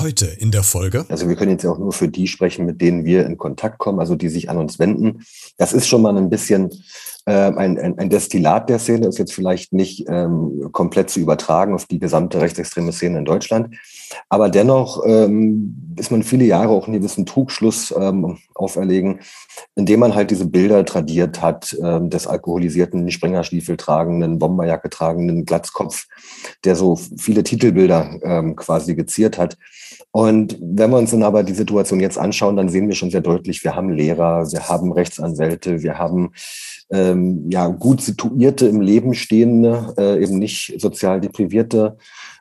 Heute in der Folge. Also wir können jetzt auch nur für die sprechen, mit denen wir in Kontakt kommen, also die sich an uns wenden. Das ist schon mal ein bisschen äh, ein, ein, ein Destillat der Szene, ist jetzt vielleicht nicht ähm, komplett zu übertragen auf die gesamte rechtsextreme Szene in Deutschland. Aber dennoch ähm, ist man viele Jahre auch in gewissen Trugschluss ähm, auferlegen, indem man halt diese Bilder tradiert hat, ähm, des alkoholisierten, Springerstiefel tragenden, Bomberjacke tragenden Glatzkopf, der so viele Titelbilder ähm, quasi geziert hat. Und wenn wir uns dann aber die Situation jetzt anschauen, dann sehen wir schon sehr deutlich, wir haben Lehrer, wir haben Rechtsanwälte, wir haben ähm, ja gut situierte im Leben stehende, äh, eben nicht sozial deprivierte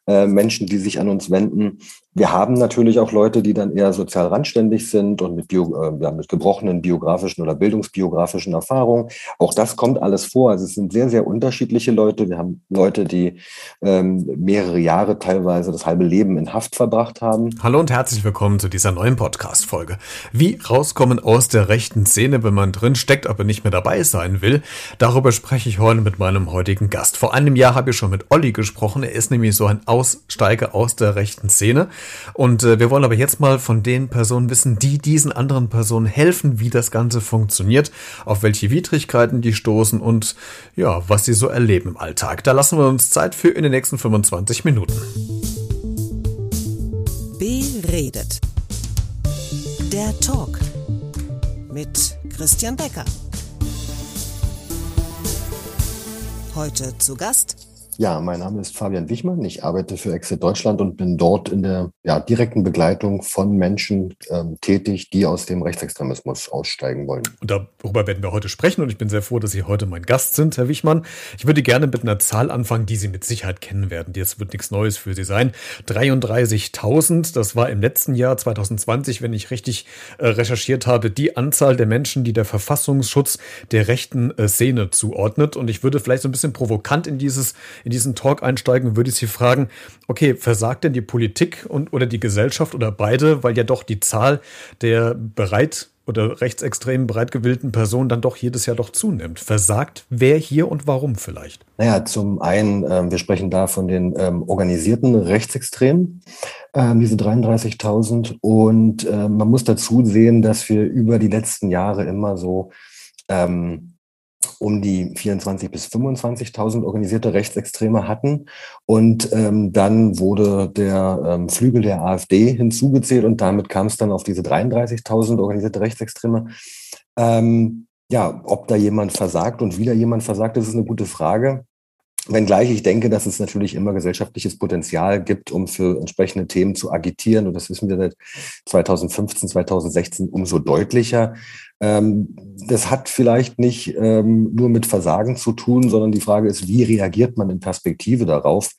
äh, Menschen, die sich an uns wenden. Wir haben natürlich auch Leute, die dann eher sozial randständig sind und mit, Bio, äh, mit gebrochenen biografischen oder bildungsbiografischen Erfahrungen. Auch das kommt alles vor. Also es sind sehr, sehr unterschiedliche Leute. Wir haben Leute, die ähm, mehrere Jahre, teilweise das halbe Leben in Haft verbracht haben. Hallo und herzlich willkommen zu dieser neuen Podcast-Folge. Wie rauskommen aus der rechten Szene, wenn man drin steckt, aber nicht mehr dabei sein will, darüber spreche ich heute mit meinem heutigen Gast. Vor einem Jahr habe ich schon mit Olli gesprochen. Er ist nämlich so ein Aussteiger aus der rechten Szene. Und äh, wir wollen aber jetzt mal von den Personen wissen, die diesen anderen Personen helfen, wie das Ganze funktioniert, auf welche Widrigkeiten die stoßen und ja, was sie so erleben im Alltag. Da lassen wir uns Zeit für in den nächsten 25 Minuten. Beredet. Der Talk mit Christian Becker. Heute zu Gast ja, mein Name ist Fabian Wichmann. Ich arbeite für Exit Deutschland und bin dort in der ja, direkten Begleitung von Menschen ähm, tätig, die aus dem Rechtsextremismus aussteigen wollen. Und darüber werden wir heute sprechen und ich bin sehr froh, dass Sie heute mein Gast sind, Herr Wichmann. Ich würde gerne mit einer Zahl anfangen, die Sie mit Sicherheit kennen werden. Jetzt wird nichts Neues für Sie sein. 33.000, das war im letzten Jahr 2020, wenn ich richtig äh, recherchiert habe, die Anzahl der Menschen, die der Verfassungsschutz der rechten äh, Szene zuordnet. Und ich würde vielleicht so ein bisschen provokant in dieses in diesen Talk einsteigen, würde ich Sie fragen, okay, versagt denn die Politik und, oder die Gesellschaft oder beide, weil ja doch die Zahl der bereit oder rechtsextremen bereitgewillten Personen dann doch jedes Jahr doch zunimmt. Versagt wer hier und warum vielleicht? Naja, zum einen, äh, wir sprechen da von den ähm, organisierten Rechtsextremen, äh, diese 33.000. Und äh, man muss dazu sehen, dass wir über die letzten Jahre immer so ähm, um die 24.000 bis 25.000 organisierte Rechtsextreme hatten. Und ähm, dann wurde der ähm, Flügel der AfD hinzugezählt und damit kam es dann auf diese 33.000 organisierte Rechtsextreme. Ähm, ja, ob da jemand versagt und wieder jemand versagt, das ist eine gute Frage. Wenngleich ich denke, dass es natürlich immer gesellschaftliches Potenzial gibt, um für entsprechende Themen zu agitieren. Und das wissen wir seit 2015, 2016 umso deutlicher. Ähm, das hat vielleicht nicht ähm, nur mit Versagen zu tun, sondern die Frage ist, wie reagiert man in Perspektive darauf?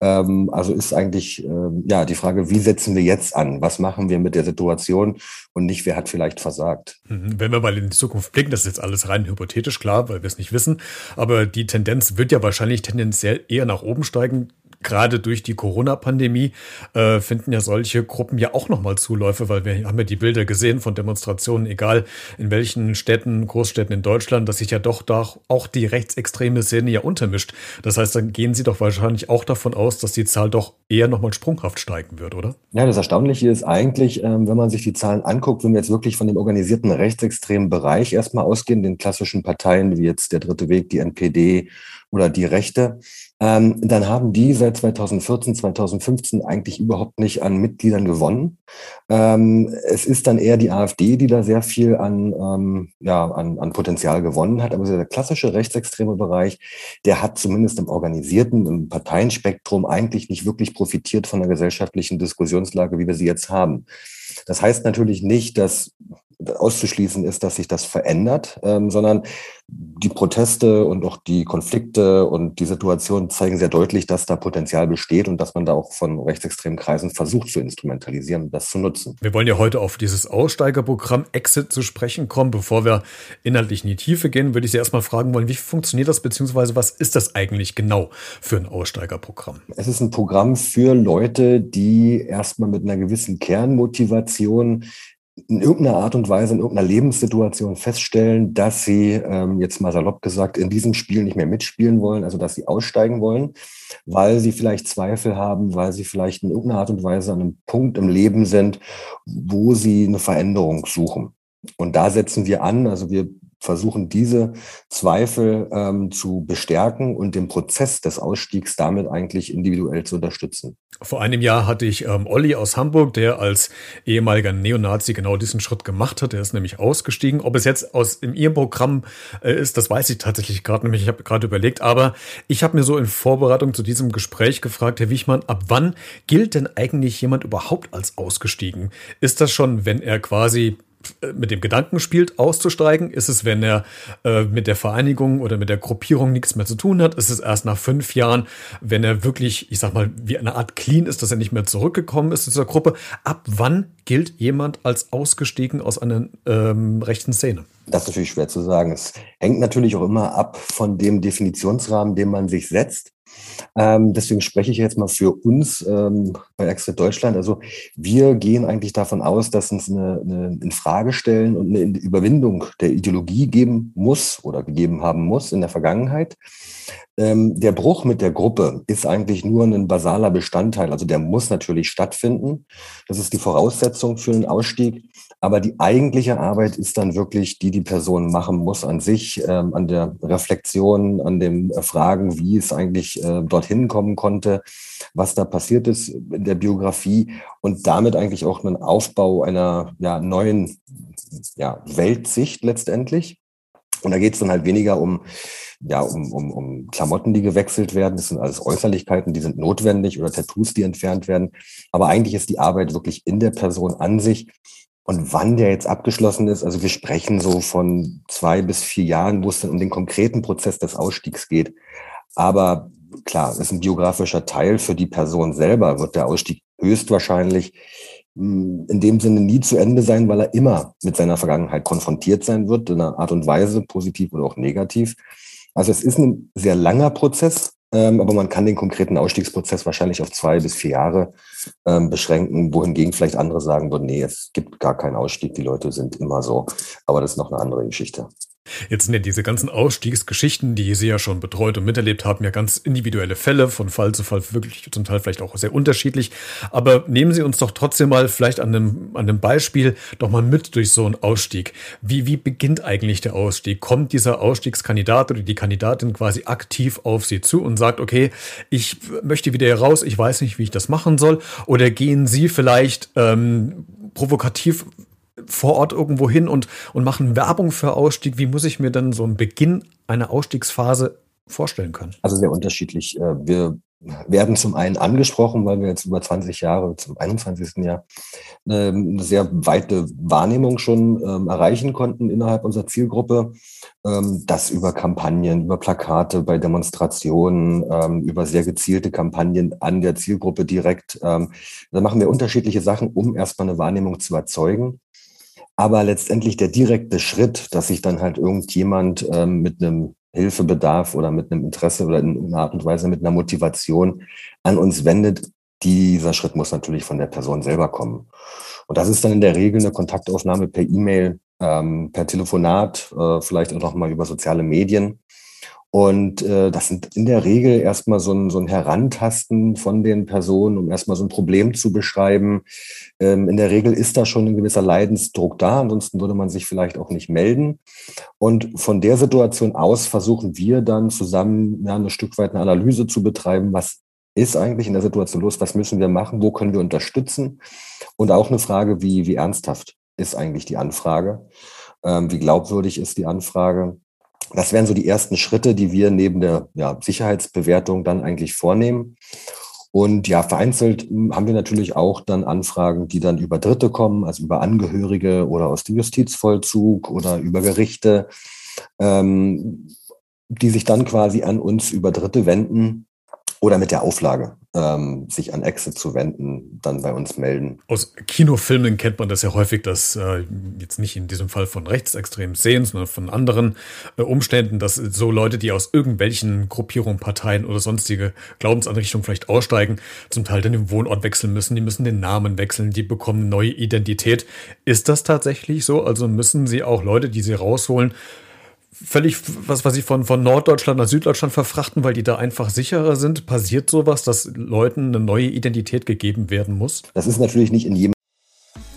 Ähm, also ist eigentlich ja die Frage, wie setzen wir jetzt an? Was machen wir mit der Situation und nicht, wer hat vielleicht versagt? Mhm. Wenn wir mal in die Zukunft blicken, das ist jetzt alles rein hypothetisch klar, weil wir es nicht wissen, aber die Tendenz wird ja wahrscheinlich tendenziell eher nach oben steigen gerade durch die Corona-Pandemie äh, finden ja solche Gruppen ja auch nochmal Zuläufe, weil wir haben ja die Bilder gesehen von Demonstrationen, egal in welchen Städten, Großstädten in Deutschland, dass sich ja doch da auch die rechtsextreme Szene ja untermischt. Das heißt, dann gehen Sie doch wahrscheinlich auch davon aus, dass die Zahl doch eher nochmal sprunghaft steigen wird, oder? Ja, das Erstaunliche ist eigentlich, ähm, wenn man sich die Zahlen anguckt, wenn wir jetzt wirklich von dem organisierten rechtsextremen Bereich erstmal ausgehen, den klassischen Parteien wie jetzt der Dritte Weg, die NPD oder die Rechte, ähm, dann haben die seit 2014, 2015 eigentlich überhaupt nicht an Mitgliedern gewonnen. Ähm, es ist dann eher die AfD, die da sehr viel an, ähm, ja, an, an Potenzial gewonnen hat. Aber der klassische rechtsextreme Bereich, der hat zumindest im organisierten, im Parteienspektrum eigentlich nicht wirklich profitiert von der gesellschaftlichen Diskussionslage, wie wir sie jetzt haben. Das heißt natürlich nicht, dass auszuschließen ist, dass sich das verändert, ähm, sondern die Proteste und auch die Konflikte und die Situation zeigen sehr deutlich, dass da Potenzial besteht und dass man da auch von rechtsextremen Kreisen versucht zu instrumentalisieren und das zu nutzen. Wir wollen ja heute auf dieses Aussteigerprogramm Exit zu sprechen kommen. Bevor wir inhaltlich in die Tiefe gehen, würde ich Sie erstmal fragen wollen, wie funktioniert das, beziehungsweise was ist das eigentlich genau für ein Aussteigerprogramm? Es ist ein Programm für Leute, die erstmal mit einer gewissen Kernmotivation in irgendeiner Art und Weise, in irgendeiner Lebenssituation feststellen, dass sie, ähm, jetzt mal salopp gesagt, in diesem Spiel nicht mehr mitspielen wollen, also dass sie aussteigen wollen, weil sie vielleicht Zweifel haben, weil sie vielleicht in irgendeiner Art und Weise an einem Punkt im Leben sind, wo sie eine Veränderung suchen. Und da setzen wir an, also wir versuchen diese Zweifel ähm, zu bestärken und den Prozess des Ausstiegs damit eigentlich individuell zu unterstützen. Vor einem Jahr hatte ich ähm, Olli aus Hamburg, der als ehemaliger Neonazi genau diesen Schritt gemacht hat. Er ist nämlich ausgestiegen. Ob es jetzt aus in Ihrem Programm äh, ist, das weiß ich tatsächlich gerade nämlich. Ich habe gerade überlegt, aber ich habe mir so in Vorbereitung zu diesem Gespräch gefragt, Herr Wichmann, ab wann gilt denn eigentlich jemand überhaupt als ausgestiegen? Ist das schon, wenn er quasi mit dem Gedanken spielt, auszusteigen? Ist es, wenn er äh, mit der Vereinigung oder mit der Gruppierung nichts mehr zu tun hat? Ist es erst nach fünf Jahren, wenn er wirklich, ich sag mal, wie eine Art Clean ist, dass er nicht mehr zurückgekommen ist zu dieser Gruppe? Ab wann gilt jemand als ausgestiegen aus einer ähm, rechten Szene? Das ist natürlich schwer zu sagen. Es hängt natürlich auch immer ab von dem Definitionsrahmen, den man sich setzt. Ähm, deswegen spreche ich jetzt mal für uns ähm, bei Exit Deutschland. Also wir gehen eigentlich davon aus, dass es eine, eine Infragestellen und eine Überwindung der Ideologie geben muss oder gegeben haben muss in der Vergangenheit. Ähm, der Bruch mit der Gruppe ist eigentlich nur ein basaler Bestandteil. Also der muss natürlich stattfinden. Das ist die Voraussetzung für einen Ausstieg. Aber die eigentliche Arbeit ist dann wirklich, die die Person machen muss an sich, ähm, an der Reflexion, an den äh, Fragen, wie es eigentlich äh, dorthin kommen konnte, was da passiert ist in der Biografie und damit eigentlich auch einen Aufbau einer ja, neuen ja, Weltsicht letztendlich. Und da geht es dann halt weniger um, ja, um, um, um Klamotten, die gewechselt werden. Das sind alles Äußerlichkeiten, die sind notwendig oder Tattoos, die entfernt werden. Aber eigentlich ist die Arbeit wirklich in der Person an sich und wann der jetzt abgeschlossen ist, also wir sprechen so von zwei bis vier Jahren, wo es dann um den konkreten Prozess des Ausstiegs geht. Aber klar, ist ein biografischer Teil für die Person selber, wird der Ausstieg höchstwahrscheinlich in dem Sinne nie zu Ende sein, weil er immer mit seiner Vergangenheit konfrontiert sein wird, in einer Art und Weise, positiv oder auch negativ. Also es ist ein sehr langer Prozess, ähm, aber man kann den konkreten Ausstiegsprozess wahrscheinlich auf zwei bis vier Jahre ähm, beschränken, wohingegen vielleicht andere sagen würden, nee, es gibt gar keinen Ausstieg, die Leute sind immer so. Aber das ist noch eine andere Geschichte. Jetzt sind ja diese ganzen Ausstiegsgeschichten, die Sie ja schon betreut und miterlebt haben, ja ganz individuelle Fälle, von Fall zu Fall wirklich zum Teil vielleicht auch sehr unterschiedlich. Aber nehmen Sie uns doch trotzdem mal vielleicht an einem, an einem Beispiel doch mal mit durch so einen Ausstieg. Wie, wie beginnt eigentlich der Ausstieg? Kommt dieser Ausstiegskandidat oder die Kandidatin quasi aktiv auf Sie zu und sagt, okay, ich möchte wieder heraus, ich weiß nicht, wie ich das machen soll? Oder gehen Sie vielleicht ähm, provokativ vor Ort irgendwo hin und, und machen Werbung für Ausstieg. Wie muss ich mir dann so einen Beginn einer Ausstiegsphase vorstellen können? Also sehr unterschiedlich. Äh, wir werden zum einen angesprochen, weil wir jetzt über 20 Jahre, zum 21. Jahr, ähm, eine sehr weite Wahrnehmung schon ähm, erreichen konnten innerhalb unserer Zielgruppe. Ähm, das über Kampagnen, über Plakate bei Demonstrationen, über sehr gezielte Kampagnen an der Zielgruppe direkt. Da machen wir unterschiedliche Sachen, um erstmal eine Wahrnehmung zu erzeugen. Aber letztendlich der direkte Schritt, dass sich dann halt irgendjemand ähm, mit einem Hilfebedarf oder mit einem Interesse oder in einer Art und Weise mit einer Motivation an uns wendet, dieser Schritt muss natürlich von der Person selber kommen. Und das ist dann in der Regel eine Kontaktaufnahme per E-Mail, ähm, per Telefonat, äh, vielleicht auch noch mal über soziale Medien. Und äh, das sind in der Regel erstmal so ein, so ein Herantasten von den Personen, um erstmal so ein Problem zu beschreiben. Ähm, in der Regel ist da schon ein gewisser Leidensdruck da, ansonsten würde man sich vielleicht auch nicht melden. Und von der Situation aus versuchen wir dann zusammen ja, ein Stück weit eine Analyse zu betreiben, was ist eigentlich in der Situation los, was müssen wir machen, wo können wir unterstützen. Und auch eine Frage, wie, wie ernsthaft ist eigentlich die Anfrage, ähm, wie glaubwürdig ist die Anfrage das wären so die ersten Schritte, die wir neben der ja, Sicherheitsbewertung dann eigentlich vornehmen. Und ja, vereinzelt hm, haben wir natürlich auch dann Anfragen, die dann über Dritte kommen, also über Angehörige oder aus dem Justizvollzug oder über Gerichte, ähm, die sich dann quasi an uns über Dritte wenden oder mit der Auflage. Ähm, sich an Exit zu wenden, dann bei uns melden. Aus Kinofilmen kennt man das ja häufig, dass äh, jetzt nicht in diesem Fall von rechtsextremen Szenen, sondern von anderen äh, Umständen, dass so Leute, die aus irgendwelchen Gruppierungen, Parteien oder sonstige Glaubensanrichtungen vielleicht aussteigen, zum Teil dann den Wohnort wechseln müssen, die müssen den Namen wechseln, die bekommen eine neue Identität. Ist das tatsächlich so? Also müssen sie auch Leute, die sie rausholen, völlig, was weiß ich, von, von Norddeutschland nach Süddeutschland verfrachten, weil die da einfach sicherer sind? Passiert sowas, dass Leuten eine neue Identität gegeben werden muss? Das ist natürlich nicht in jedem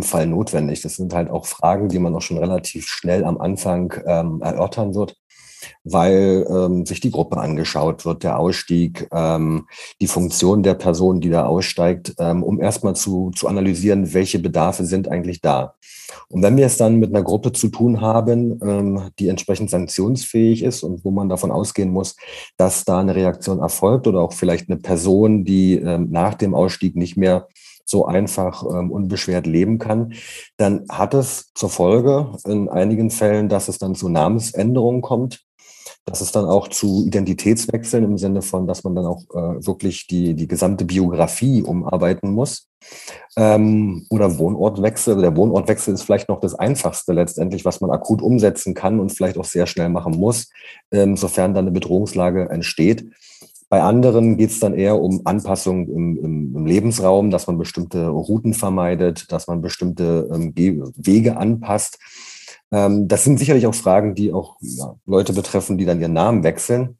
Fall notwendig. Das sind halt auch Fragen, die man auch schon relativ schnell am Anfang ähm, erörtern wird, weil ähm, sich die Gruppe angeschaut wird, der Ausstieg, ähm, die Funktion der Person, die da aussteigt, ähm, um erstmal zu, zu analysieren, welche Bedarfe sind eigentlich da. Und wenn wir es dann mit einer Gruppe zu tun haben, ähm, die entsprechend sanktionsfähig ist und wo man davon ausgehen muss, dass da eine Reaktion erfolgt oder auch vielleicht eine Person, die ähm, nach dem Ausstieg nicht mehr so einfach ähm, unbeschwert leben kann, dann hat es zur Folge in einigen Fällen, dass es dann zu Namensänderungen kommt, dass es dann auch zu Identitätswechseln im Sinne von, dass man dann auch äh, wirklich die, die gesamte Biografie umarbeiten muss. Ähm, oder Wohnortwechsel. Der Wohnortwechsel ist vielleicht noch das Einfachste letztendlich, was man akut umsetzen kann und vielleicht auch sehr schnell machen muss, ähm, sofern dann eine Bedrohungslage entsteht. Bei anderen geht es dann eher um Anpassung im, im, im, Lebensraum, dass man bestimmte Routen vermeidet, dass man bestimmte ähm, Wege anpasst. Ähm, das sind sicherlich auch Fragen, die auch ja, Leute betreffen, die dann ihren Namen wechseln.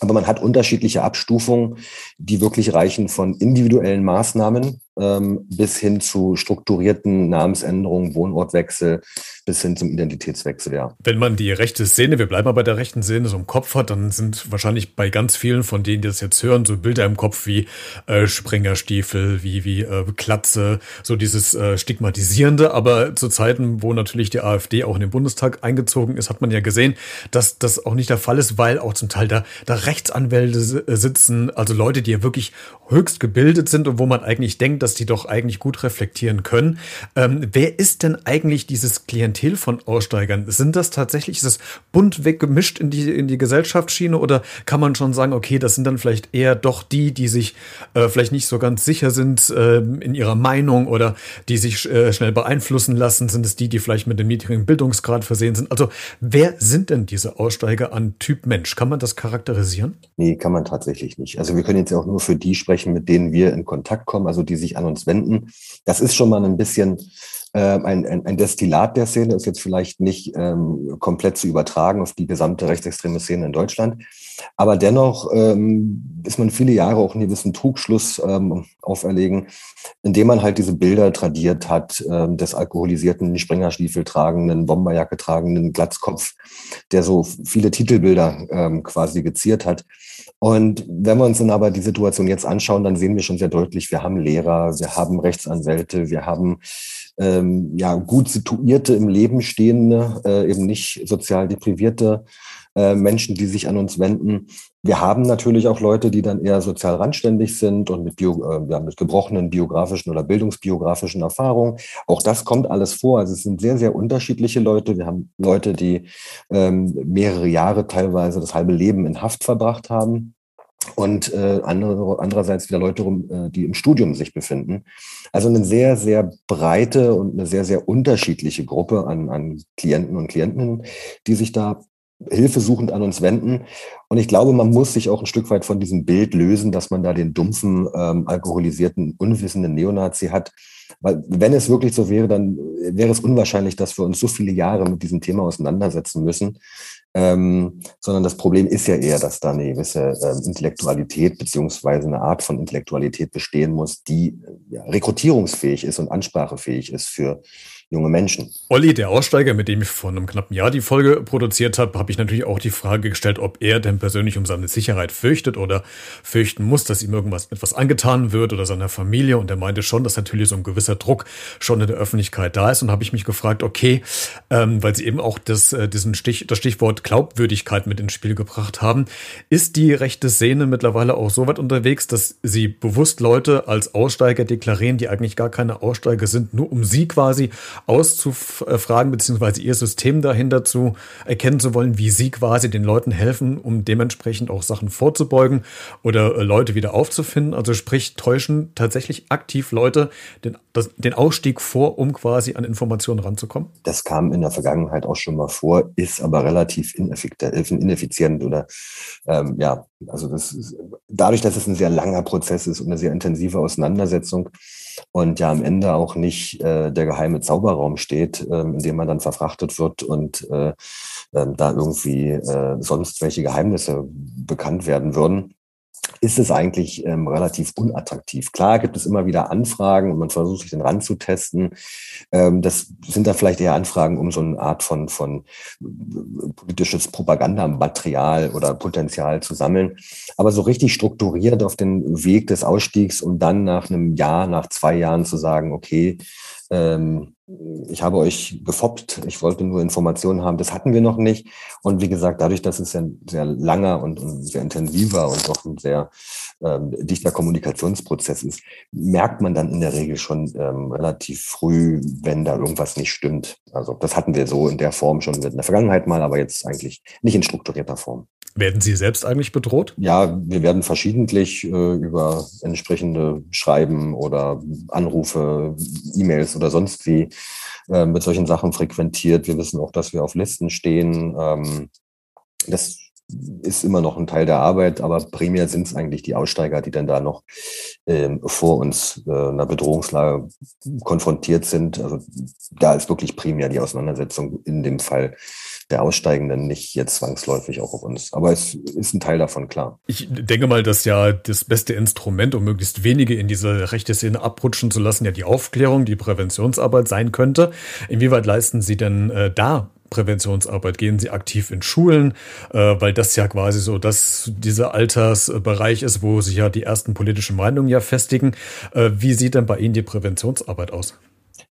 Aber man hat unterschiedliche Abstufungen, die wirklich reichen von individuellen Maßnahmen bis hin zu strukturierten Namensänderungen, Wohnortwechsel, bis hin zum Identitätswechsel, ja. Wenn man die rechte Szene, wir bleiben aber bei der rechten Szene, so im Kopf hat, dann sind wahrscheinlich bei ganz vielen von denen, die das jetzt hören, so Bilder im Kopf wie äh, Springerstiefel, wie, wie äh, Klatze, so dieses äh, Stigmatisierende. Aber zu Zeiten, wo natürlich die AfD auch in den Bundestag eingezogen ist, hat man ja gesehen, dass das auch nicht der Fall ist, weil auch zum Teil da, da Rechtsanwälte sitzen, also Leute, die ja wirklich höchst gebildet sind und wo man eigentlich denkt, dass die doch eigentlich gut reflektieren können. Ähm, wer ist denn eigentlich dieses Klientel von Aussteigern? Sind das tatsächlich, ist das bunt weggemischt in die, in die Gesellschaftsschiene oder kann man schon sagen, okay, das sind dann vielleicht eher doch die, die sich äh, vielleicht nicht so ganz sicher sind äh, in ihrer Meinung oder die sich äh, schnell beeinflussen lassen? Sind es die, die vielleicht mit einem niedrigen Bildungsgrad versehen sind? Also wer sind denn diese Aussteiger an Typ Mensch? Kann man das charakterisieren? Nee, kann man tatsächlich nicht. Also wir können jetzt auch nur für die sprechen, mit denen wir in Kontakt kommen, also die sich an uns wenden. Das ist schon mal ein bisschen äh, ein, ein, ein Destillat der Szene, ist jetzt vielleicht nicht ähm, komplett zu übertragen auf die gesamte rechtsextreme Szene in Deutschland. Aber dennoch ähm, ist man viele Jahre auch einen gewissen Trugschluss ähm, auferlegen, indem man halt diese Bilder tradiert hat, ähm, des alkoholisierten, Springerstiefel tragenden, Bomberjacke tragenden Glatzkopf, der so viele Titelbilder ähm, quasi geziert hat. Und wenn wir uns dann aber die Situation jetzt anschauen, dann sehen wir schon sehr deutlich, wir haben Lehrer, wir haben Rechtsanwälte, wir haben ähm, ja gut situierte im Leben stehende, äh, eben nicht sozial deprivierte äh, Menschen, die sich an uns wenden. Wir haben natürlich auch Leute, die dann eher sozial randständig sind und mit, Bio, äh, ja, mit gebrochenen biografischen oder bildungsbiografischen Erfahrungen. Auch das kommt alles vor. Also es sind sehr, sehr unterschiedliche Leute. Wir haben Leute, die ähm, mehrere Jahre, teilweise das halbe Leben in Haft verbracht haben und äh, andere, andererseits wieder Leute, äh, die im Studium sich befinden. Also eine sehr, sehr breite und eine sehr, sehr unterschiedliche Gruppe an, an Klienten und Klientinnen, die sich da hilfesuchend an uns wenden. Und ich glaube, man muss sich auch ein Stück weit von diesem Bild lösen, dass man da den dumpfen, ähm, alkoholisierten, unwissenden Neonazi hat. Weil wenn es wirklich so wäre, dann wäre es unwahrscheinlich, dass wir uns so viele Jahre mit diesem Thema auseinandersetzen müssen. Ähm, sondern das Problem ist ja eher, dass da eine gewisse äh, Intellektualität beziehungsweise eine Art von Intellektualität bestehen muss, die ja, rekrutierungsfähig ist und ansprachefähig ist für, junge Menschen. Olli, der Aussteiger, mit dem ich vor einem knappen Jahr die Folge produziert habe, habe ich natürlich auch die Frage gestellt, ob er denn persönlich um seine Sicherheit fürchtet oder fürchten muss, dass ihm irgendwas etwas angetan wird oder seiner Familie. Und er meinte schon, dass natürlich so ein gewisser Druck schon in der Öffentlichkeit da ist. Und habe ich mich gefragt, okay, ähm, weil sie eben auch das, äh, diesen Stich, das Stichwort Glaubwürdigkeit mit ins Spiel gebracht haben, ist die rechte Szene mittlerweile auch so weit unterwegs, dass sie bewusst Leute als Aussteiger deklarieren, die eigentlich gar keine Aussteiger sind, nur um sie quasi auszufragen, beziehungsweise ihr System dahinter zu erkennen zu wollen, wie sie quasi den Leuten helfen, um dementsprechend auch Sachen vorzubeugen oder äh, Leute wieder aufzufinden. Also sprich, täuschen tatsächlich aktiv Leute den, das, den Ausstieg vor, um quasi an Informationen ranzukommen? Das kam in der Vergangenheit auch schon mal vor, ist aber relativ ineffizient oder ähm, ja, also das ist, dadurch, dass es ein sehr langer Prozess ist und eine sehr intensive Auseinandersetzung und ja am Ende auch nicht äh, der geheime Zauberraum steht, ähm, in dem man dann verfrachtet wird und äh, äh, da irgendwie äh, sonst welche Geheimnisse bekannt werden würden, ist es eigentlich ähm, relativ unattraktiv. Klar gibt es immer wieder Anfragen und man versucht sich den ranzutesten. Ähm, das sind da vielleicht eher Anfragen, um so eine Art von, von äh, politisches Propagandamaterial oder Potenzial zu sammeln. Aber so richtig strukturiert auf den Weg des Ausstiegs und dann nach einem Jahr, nach zwei Jahren zu sagen, okay, ähm, ich habe euch gefoppt, ich wollte nur Informationen haben, das hatten wir noch nicht. Und wie gesagt, dadurch, dass es ein sehr langer und, und sehr intensiver und doch ein sehr ähm, dichter Kommunikationsprozess ist, merkt man dann in der Regel schon ähm, relativ früh, wenn da irgendwas nicht stimmt. Also das hatten wir so in der Form schon in der Vergangenheit mal, aber jetzt eigentlich nicht in strukturierter Form. Werden Sie selbst eigentlich bedroht? Ja, wir werden verschiedentlich äh, über entsprechende Schreiben oder Anrufe, E-Mails oder sonst wie äh, mit solchen Sachen frequentiert. Wir wissen auch, dass wir auf Listen stehen. Ähm, das ist immer noch ein Teil der Arbeit, aber primär sind es eigentlich die Aussteiger, die dann da noch ähm, vor uns äh, einer Bedrohungslage konfrontiert sind. Also da ist wirklich primär die Auseinandersetzung in dem Fall der Aussteigenden nicht jetzt zwangsläufig auch auf uns. Aber es ist ein Teil davon, klar. Ich denke mal, dass ja das beste Instrument, um möglichst wenige in diese rechte Szene abrutschen zu lassen, ja die Aufklärung, die Präventionsarbeit sein könnte. Inwieweit leisten Sie denn äh, da Präventionsarbeit? Gehen Sie aktiv in Schulen, äh, weil das ja quasi so dass dieser Altersbereich ist, wo sich ja die ersten politischen Meinungen ja festigen. Äh, wie sieht denn bei Ihnen die Präventionsarbeit aus?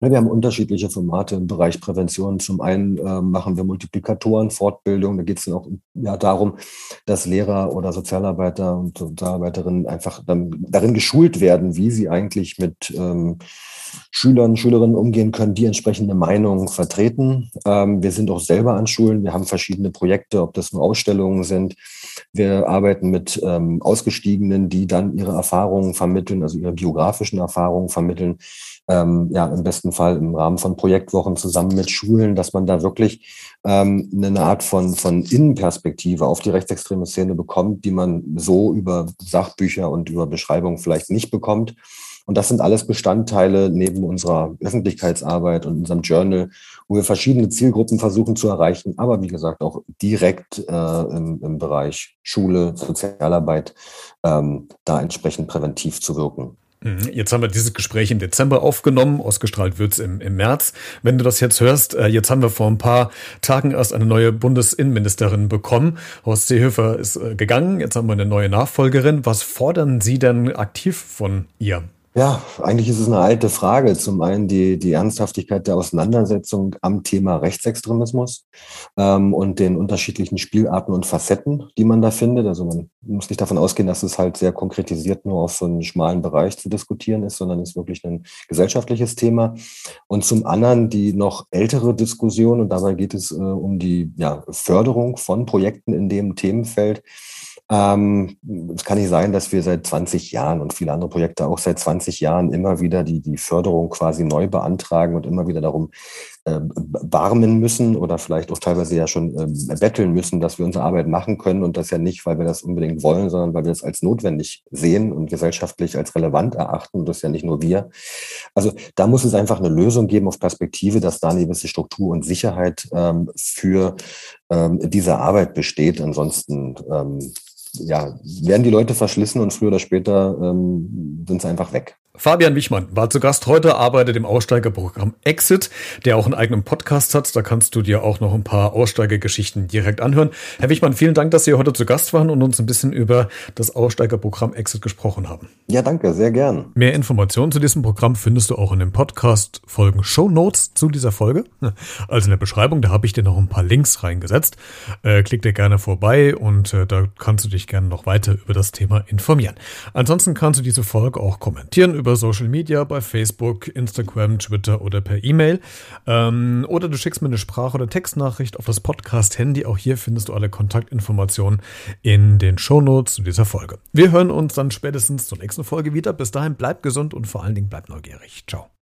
Wir haben unterschiedliche Formate im Bereich Prävention. Zum einen äh, machen wir Multiplikatoren, Fortbildung. Da geht es auch ja, darum, dass Lehrer oder Sozialarbeiter und Sozialarbeiterinnen einfach dann, darin geschult werden, wie sie eigentlich mit ähm, Schülern, Schülerinnen umgehen können, die entsprechende Meinungen vertreten. Ähm, wir sind auch selber an Schulen. Wir haben verschiedene Projekte, ob das nur Ausstellungen sind. Wir arbeiten mit ähm, Ausgestiegenen, die dann ihre Erfahrungen vermitteln, also ihre biografischen Erfahrungen vermitteln ähm, ja, im besten Fall im Rahmen von Projektwochen zusammen mit Schulen, dass man da wirklich ähm, eine Art von, von Innenperspektive auf die rechtsextreme Szene bekommt, die man so über Sachbücher und über Beschreibungen vielleicht nicht bekommt. Und das sind alles Bestandteile neben unserer Öffentlichkeitsarbeit und unserem Journal, wo wir verschiedene Zielgruppen versuchen zu erreichen, aber wie gesagt auch direkt äh, im, im Bereich Schule, Sozialarbeit ähm, da entsprechend präventiv zu wirken. Mhm. Jetzt haben wir dieses Gespräch im Dezember aufgenommen, ausgestrahlt wird's im, im März. Wenn du das jetzt hörst, äh, jetzt haben wir vor ein paar Tagen erst eine neue Bundesinnenministerin bekommen. Horst Seehofer ist äh, gegangen, jetzt haben wir eine neue Nachfolgerin. Was fordern Sie denn aktiv von ihr? Ja, eigentlich ist es eine alte Frage. Zum einen die, die Ernsthaftigkeit der Auseinandersetzung am Thema Rechtsextremismus ähm, und den unterschiedlichen Spielarten und Facetten, die man da findet. Also man muss nicht davon ausgehen, dass es halt sehr konkretisiert nur auf so einen schmalen Bereich zu diskutieren ist, sondern es ist wirklich ein gesellschaftliches Thema. Und zum anderen die noch ältere Diskussion, und dabei geht es äh, um die ja, Förderung von Projekten in dem Themenfeld ähm, es kann nicht sein, dass wir seit 20 Jahren und viele andere Projekte auch seit 20 Jahren immer wieder die, die Förderung quasi neu beantragen und immer wieder darum äh, barmen müssen oder vielleicht auch teilweise ja schon äh, betteln müssen, dass wir unsere Arbeit machen können und das ja nicht, weil wir das unbedingt wollen, sondern weil wir das als notwendig sehen und gesellschaftlich als relevant erachten und das ja nicht nur wir. Also da muss es einfach eine Lösung geben auf Perspektive, dass da eine gewisse Struktur und Sicherheit ähm, für ähm, diese Arbeit besteht. Ansonsten ähm, ja, werden die Leute verschlissen und früher oder später ähm, sind sie einfach weg. Fabian Wichmann war zu Gast heute, arbeitet im Aussteigerprogramm Exit, der auch einen eigenen Podcast hat. Da kannst du dir auch noch ein paar Aussteigergeschichten direkt anhören. Herr Wichmann, vielen Dank, dass Sie heute zu Gast waren und uns ein bisschen über das Aussteigerprogramm Exit gesprochen haben. Ja, danke, sehr gern. Mehr Informationen zu diesem Programm findest du auch in dem Podcast Folgen Show Notes zu dieser Folge. Also in der Beschreibung, da habe ich dir noch ein paar Links reingesetzt. Äh, klick dir gerne vorbei und äh, da kannst du dich gerne noch weiter über das Thema informieren. Ansonsten kannst du diese Folge auch kommentieren über Social Media, bei Facebook, Instagram, Twitter oder per E-Mail. Ähm, oder du schickst mir eine Sprach- oder Textnachricht auf das Podcast-Handy. Auch hier findest du alle Kontaktinformationen in den Shownotes zu dieser Folge. Wir hören uns dann spätestens zur nächsten Folge wieder. Bis dahin bleib gesund und vor allen Dingen bleib neugierig. Ciao.